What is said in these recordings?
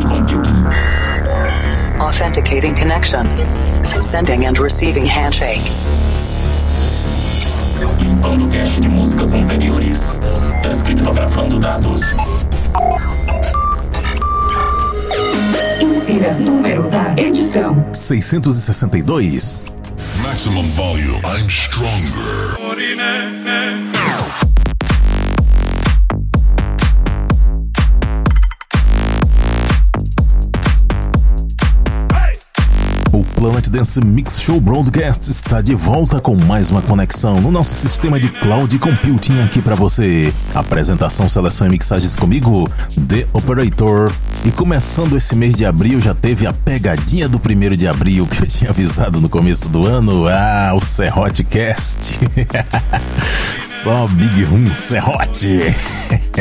cloud computing. Authenticating connection. Sending and receiving handshake. Limpando cache de músicas anteriores. Descriptografando dados. Insira número da edição: 662. Maximum volume. I'm stronger. O Planet Dance Mix Show Broadcast está de volta com mais uma conexão no nosso sistema de cloud computing aqui para você. Apresentação, seleção e mixagens comigo, The Operator. E começando esse mês de abril, já teve a pegadinha do primeiro de abril que eu tinha avisado no começo do ano. Ah, o Serrote Cast. Só Big Room Serrote.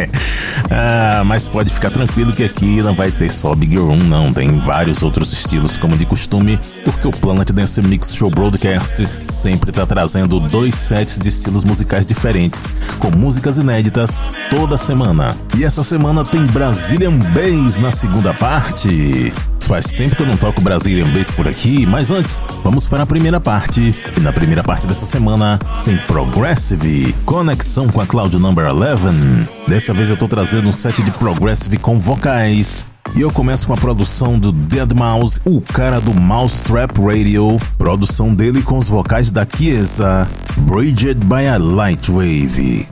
ah, mas pode ficar tranquilo que aqui não vai ter só Big Room, não. Tem vários outros estilos, como de costume, porque o Planet Dance Mix Show Broadcast sempre está trazendo dois sets de estilos musicais diferentes, com músicas inéditas toda semana. E essa semana tem Brazilian Bass na segunda parte. Faz tempo que eu não toco Brazilian Bass por aqui, mas antes, vamos para a primeira parte. E na primeira parte dessa semana tem Progressive, conexão com a Cloud Number 11. Dessa vez eu tô trazendo um set de Progressive com vocais. E eu começo com a produção do Dead Mouse, o cara do Mousetrap Radio, produção dele com os vocais da Chiesa, Bridged by a Light Wave.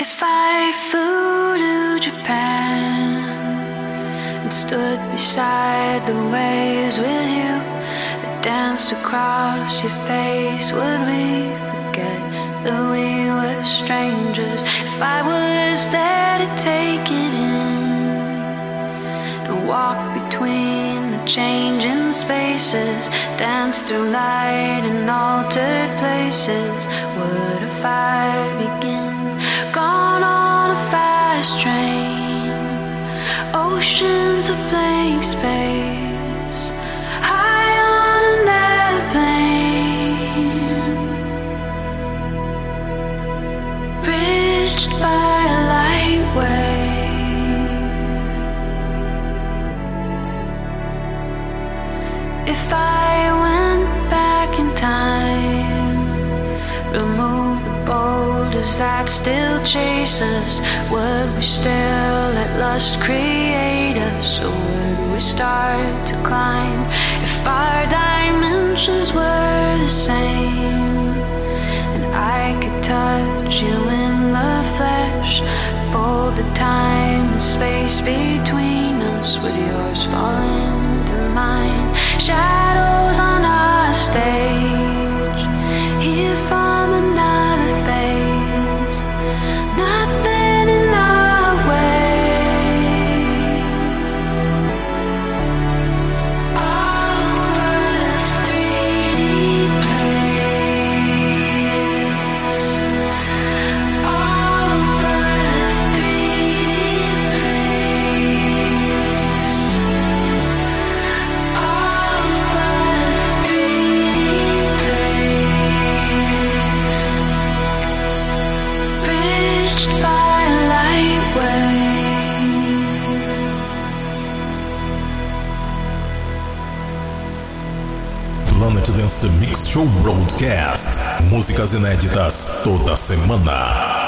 If I flew to Japan and stood beside the waves with you danced across your face, would we forget that we were strangers? If I was there to take it between the changing spaces, dance through light and altered places, would a fire begin? Gone on a fast train, oceans of blank space, that still chase us, would we still let lust create us, or would we start to climb? If our dimensions were the same, and I could touch you in the flesh, fold the time and space between us, would yours fall into mine? Shadows on our stage, here from Planet Dance Mix Show Broadcast. Músicas inéditas toda semana.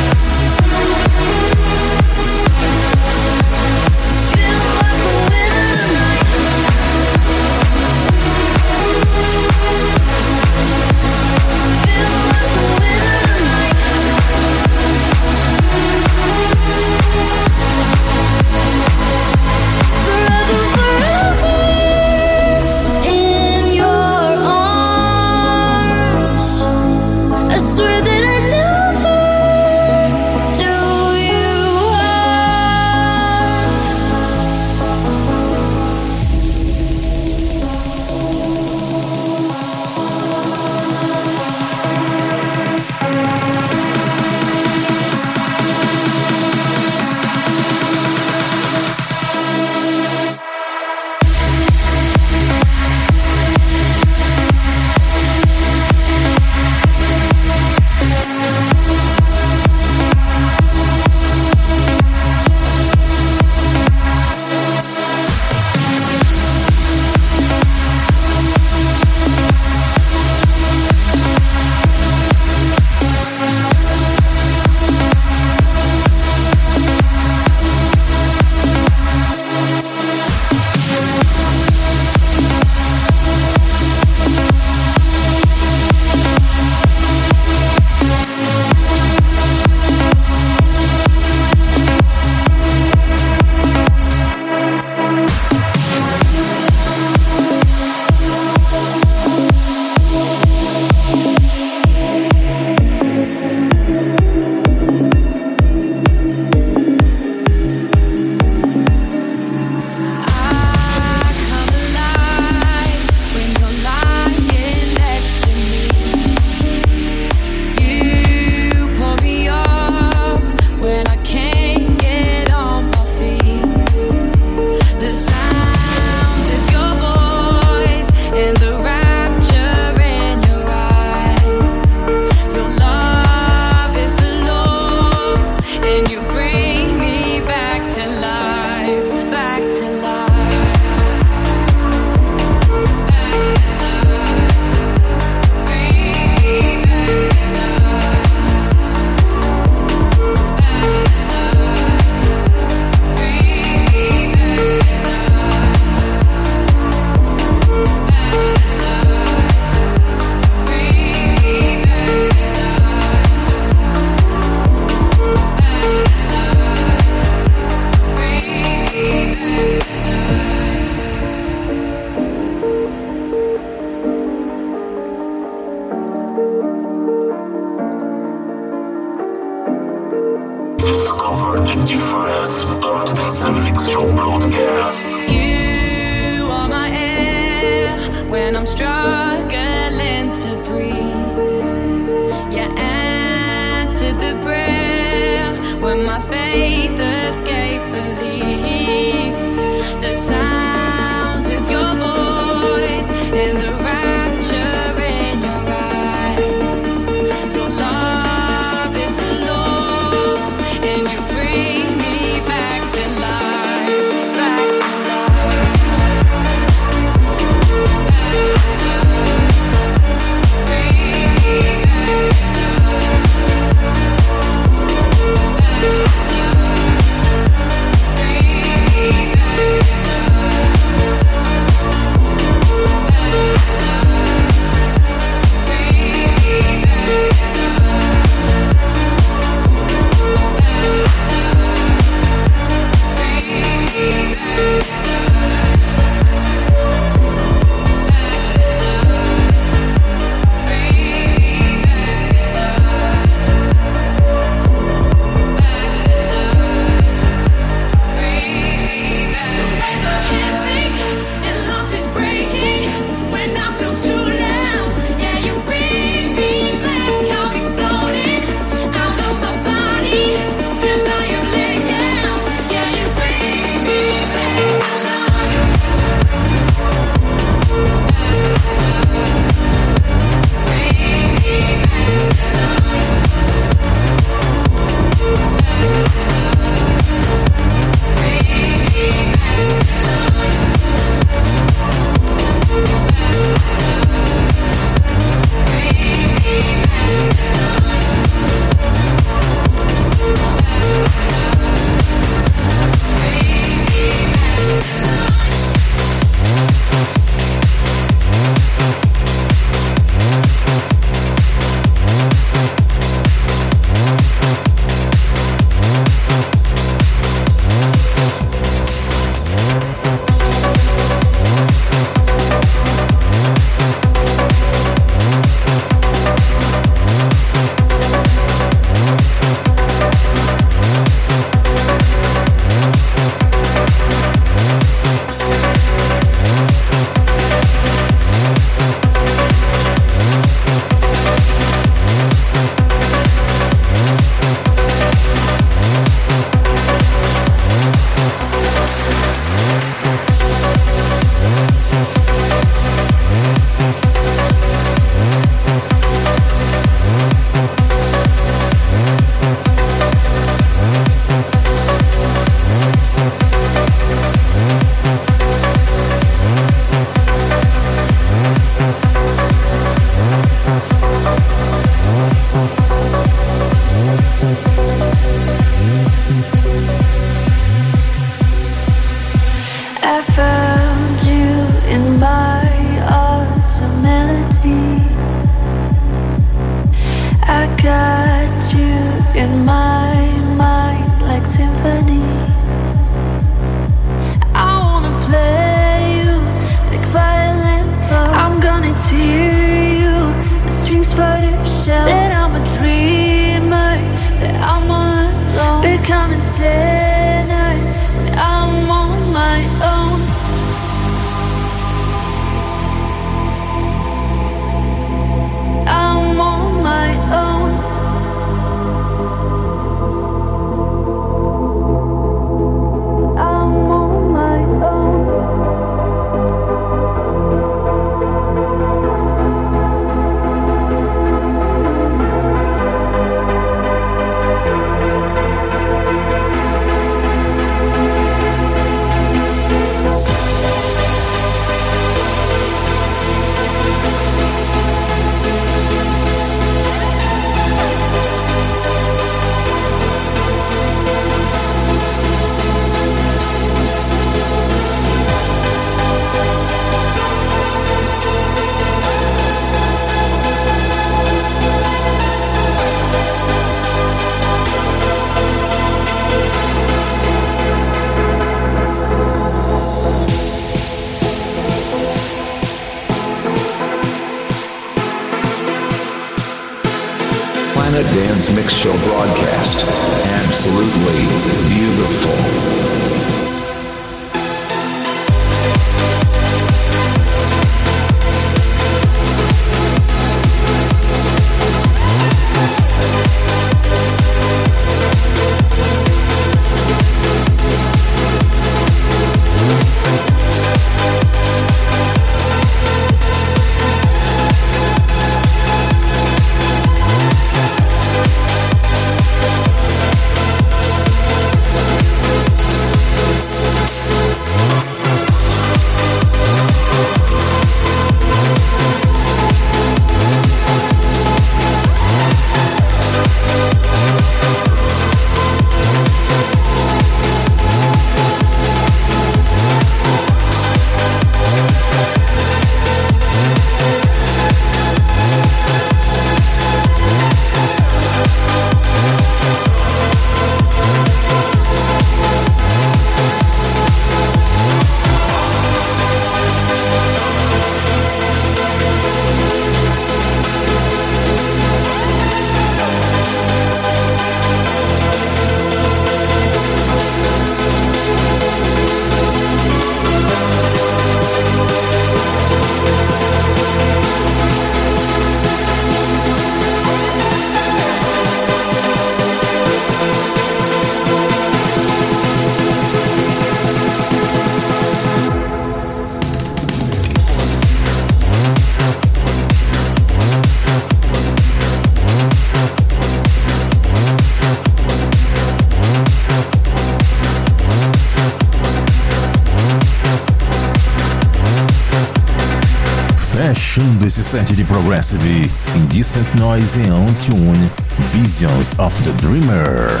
107 Progressive, Indecent Noise e On Tune, Visions of the Dreamer.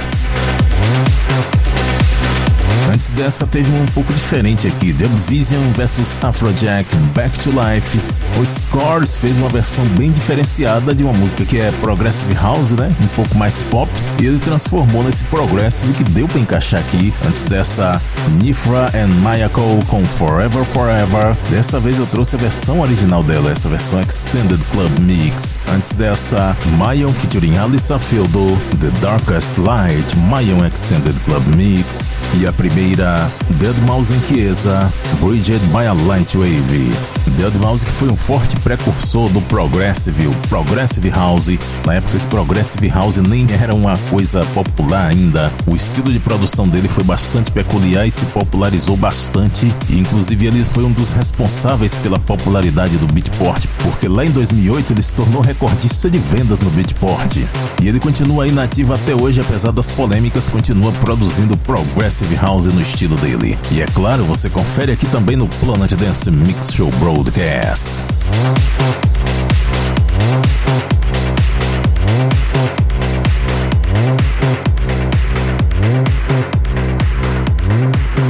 Antes dessa teve um pouco diferente aqui, The Vision vs Afrojack, Back to Life o Scores fez uma versão bem diferenciada de uma música que é Progressive House, né? Um pouco mais pop, e ele transformou nesse Progressive que deu para encaixar aqui. Antes dessa, Nifra and Mayako com Forever Forever. Dessa vez eu trouxe a versão original dela, essa versão Extended Club Mix. Antes dessa, Mayon featuring Alissa Fildo, The Darkest Light, Mayon Extended Club Mix. E a primeira primeira, Deadmau5 em Chiesa, Bridget by a Light Wave. Deadmau5 que foi um forte precursor do Progressive, o Progressive House, na época que Progressive House nem era uma coisa popular ainda. O estilo de produção dele foi bastante peculiar e se popularizou bastante, e inclusive ele foi um dos responsáveis pela popularidade do Beatport, porque lá em 2008 ele se tornou recordista de vendas no Beatport. E ele continua inativo até hoje, apesar das polêmicas, continua produzindo Progressive House no estilo dele. E é claro, você confere aqui também no Planet Dance Mix Show Broadcast.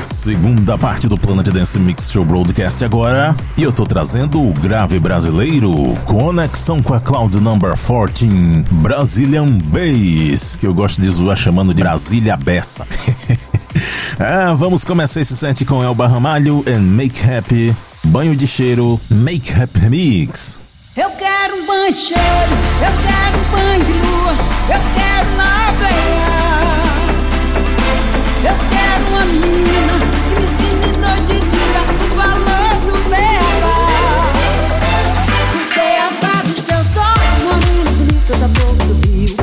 Segunda parte do Planet Dance Mix Show Broadcast agora. E eu tô trazendo o grave brasileiro. Conexão com a Cloud Number 14. Brazilian Bass. Que eu gosto de zoar chamando de Brasília Bessa. ah, vamos começar esse set com Elba Ramalho e Make Happy. Banho de cheiro, Make Happy Mix. Eu quero um banho de cheiro, eu quero um banho de lua, eu quero navegar. Eu quero uma menina que me ensine noite e dia o valor do beabá. O beabá dos teus olhos, uma menina bonita da boca do rio.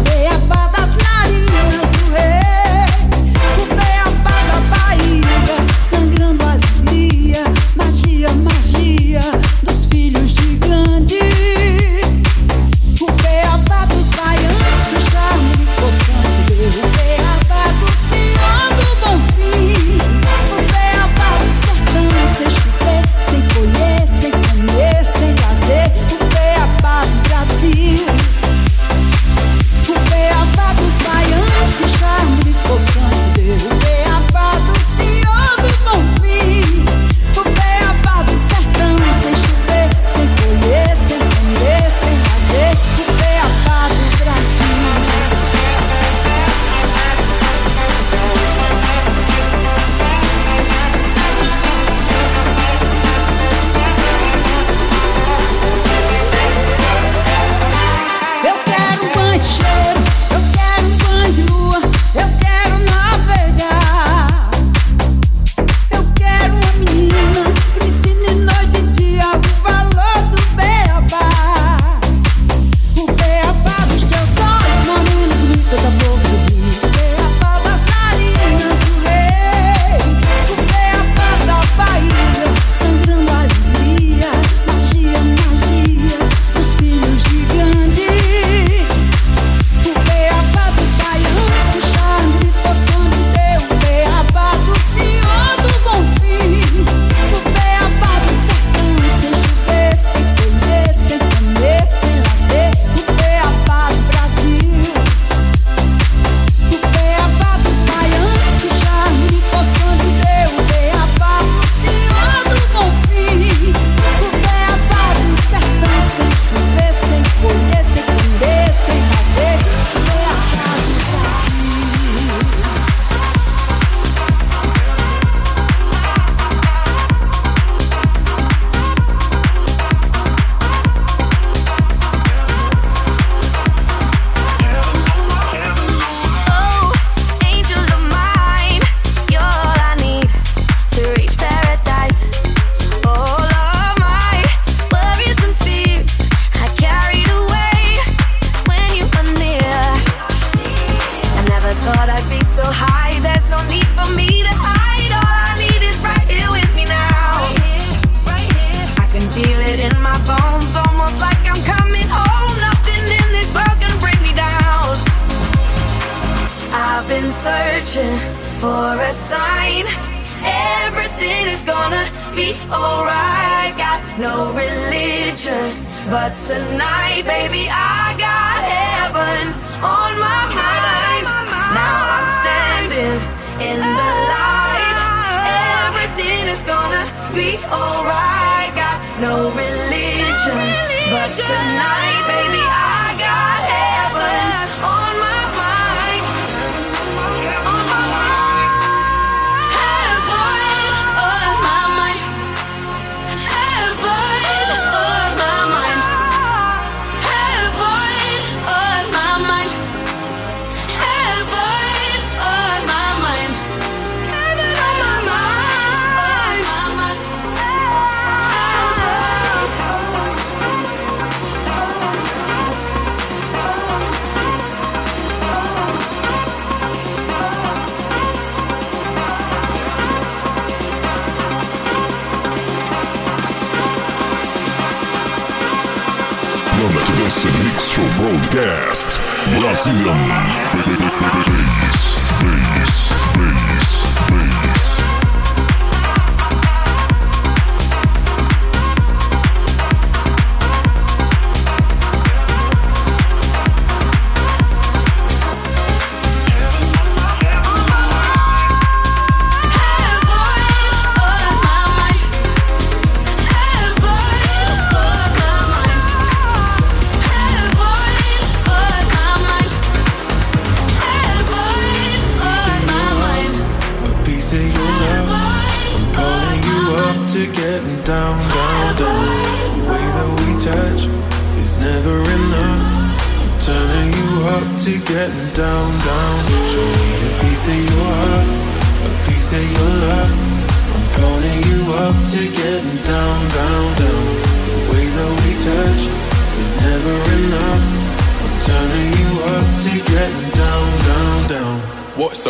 Dance Mix Show Broadcast Brasil, base, base, base.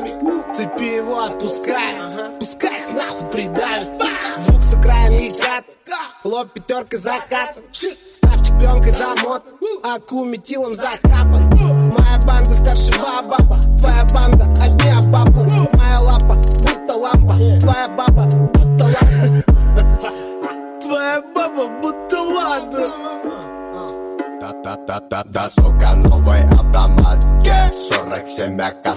На динамик Цепи его отпускай Пускай их нахуй придавит Звук с экрана кат Лоб пятерка закатан Ставчик пленкой замотан Аку метилом закапан. Моя банда старше баба. Твоя банда одни баба. Моя лапа будто лампа. Твоя баба будто лампа. Твоя баба будто ладно Да-да-да-да, сука, новый автомат. 47 АК,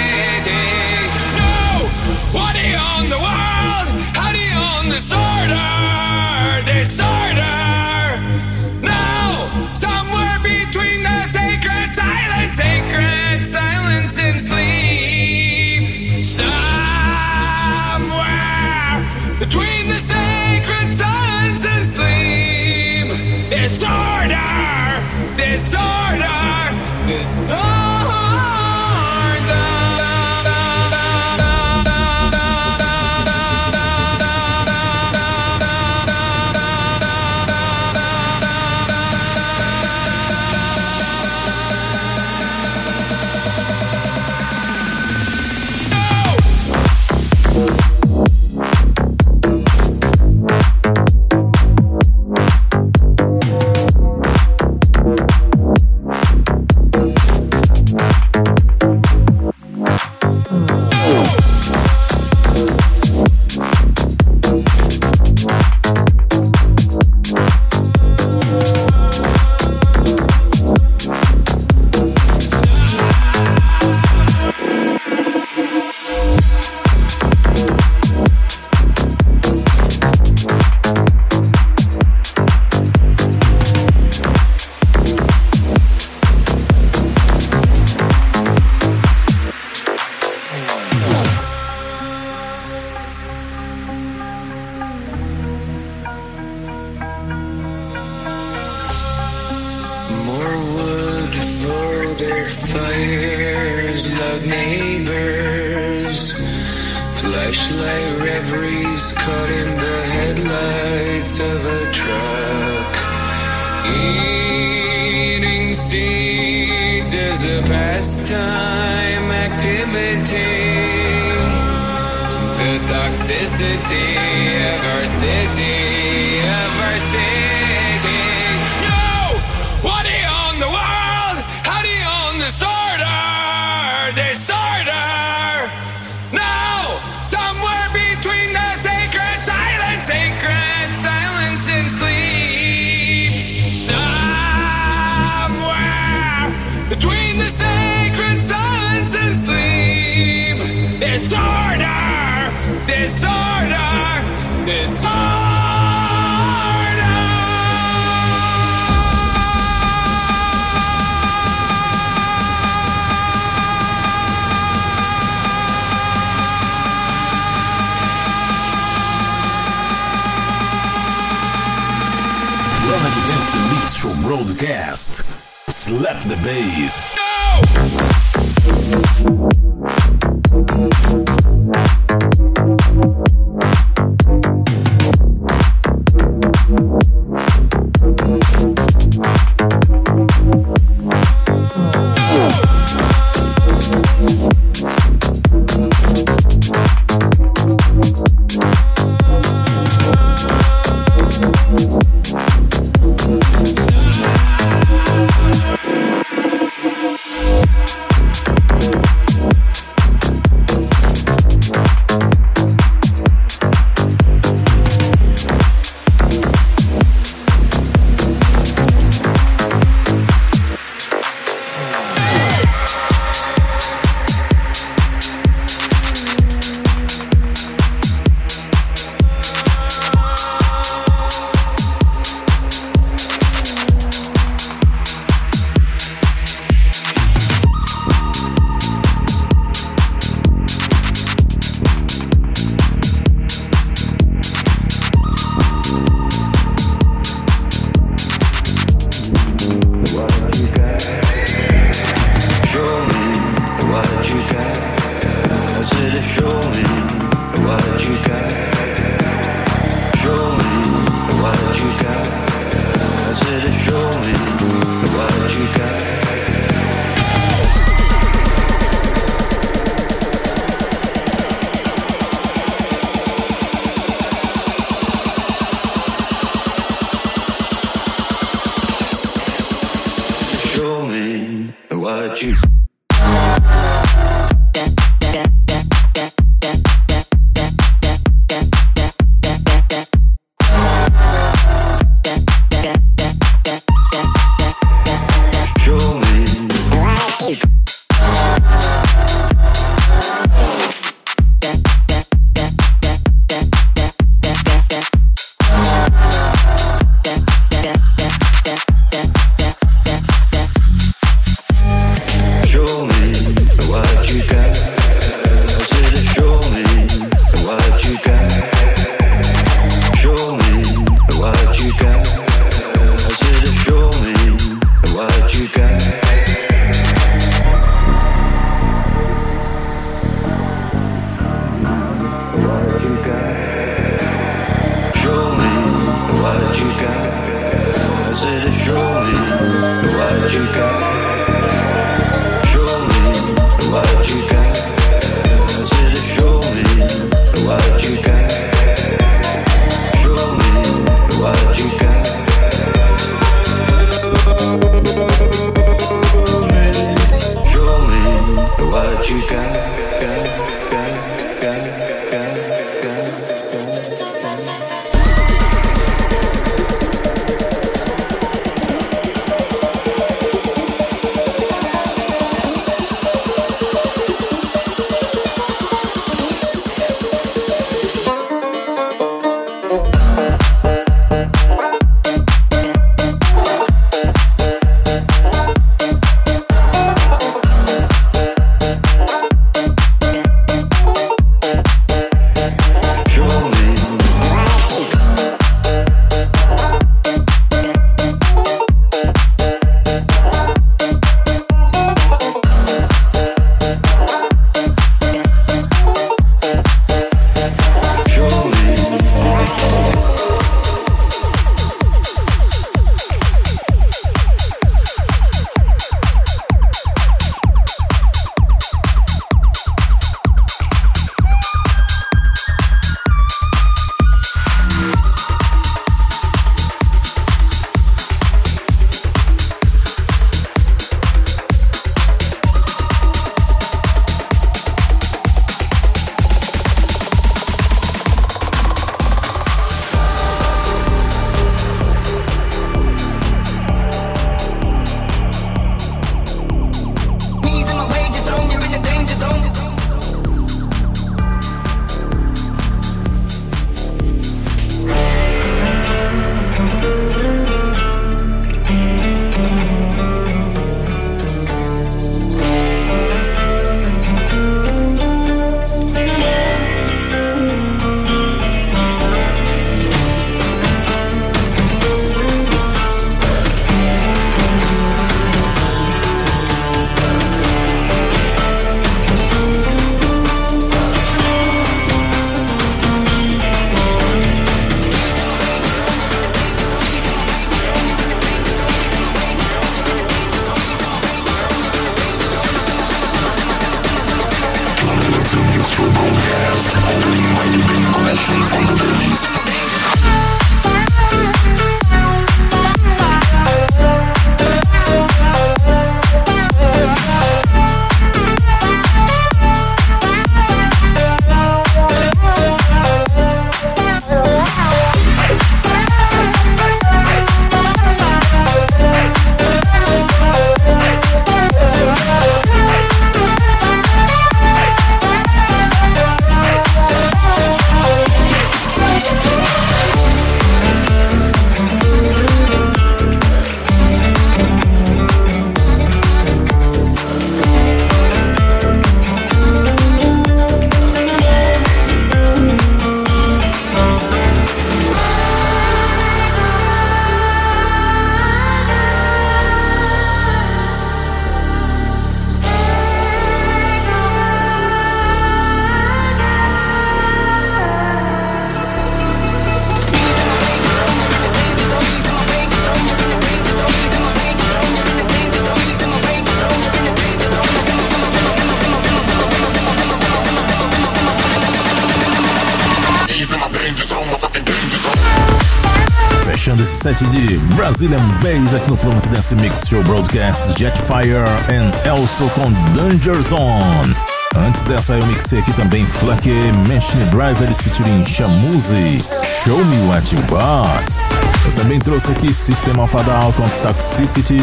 Set de Brazilian Bass aqui no Planet Dance Mix Show Broadcast Jetfire and Elso com Danger Zone. Antes dessa eu mixei aqui também Flack Machine Drivers featuring Shamuzi, Show Me What You Got. Eu também trouxe aqui System of a Down com Toxicity,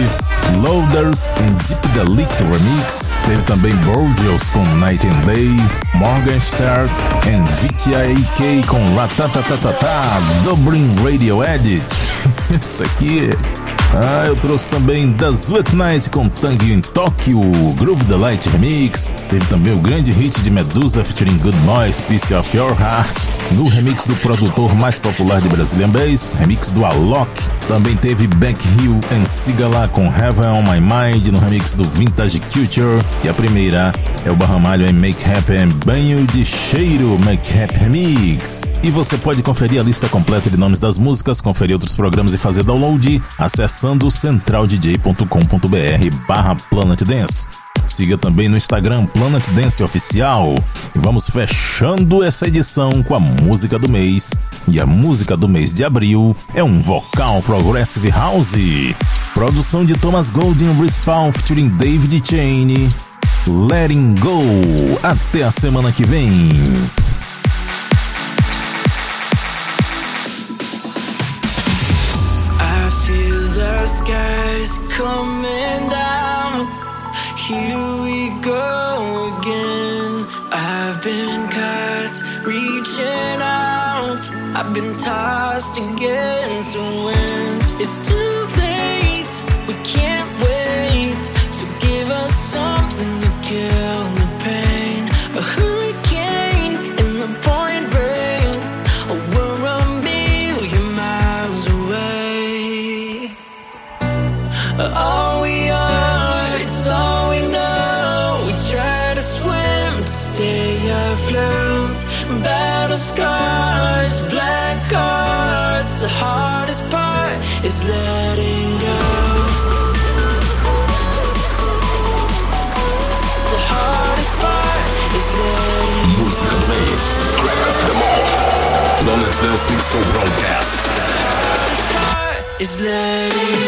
Loaders and Deep the Leak Remix. Teve também Borgios com Night and Day, Morgenstar and VTIK com Ratatatatata, Dublin Radio Edit. Isso aqui ah, eu trouxe também The Sweet Night com Tang em Tóquio, Groove the Light Remix. Teve também o grande hit de Medusa featuring Good Boys, Piece of Your Heart, no remix do produtor mais popular de Brazilian Bass, remix do Alok. Também teve Back Hill and Sigala com Heaven on My Mind no remix do Vintage Culture. E a primeira é o Barramalho em Make Happen Banho de Cheiro Make Happy Remix. E você pode conferir a lista completa de nomes das músicas, conferir outros programas e fazer download acessando centraldj.com.br barra Planet Dance. Siga também no Instagram Planet Dance Oficial. E vamos fechando essa edição com a música do mês. E a música do mês de abril é um vocal Progressive House. Produção de Thomas Golding Respawn featuring David Cheney. Letting Go. Até a semana que vem. Skies coming go again. I've been caught reaching out. I've been tossed against the wind. It's too Dance Mix Show Broadcast. is letting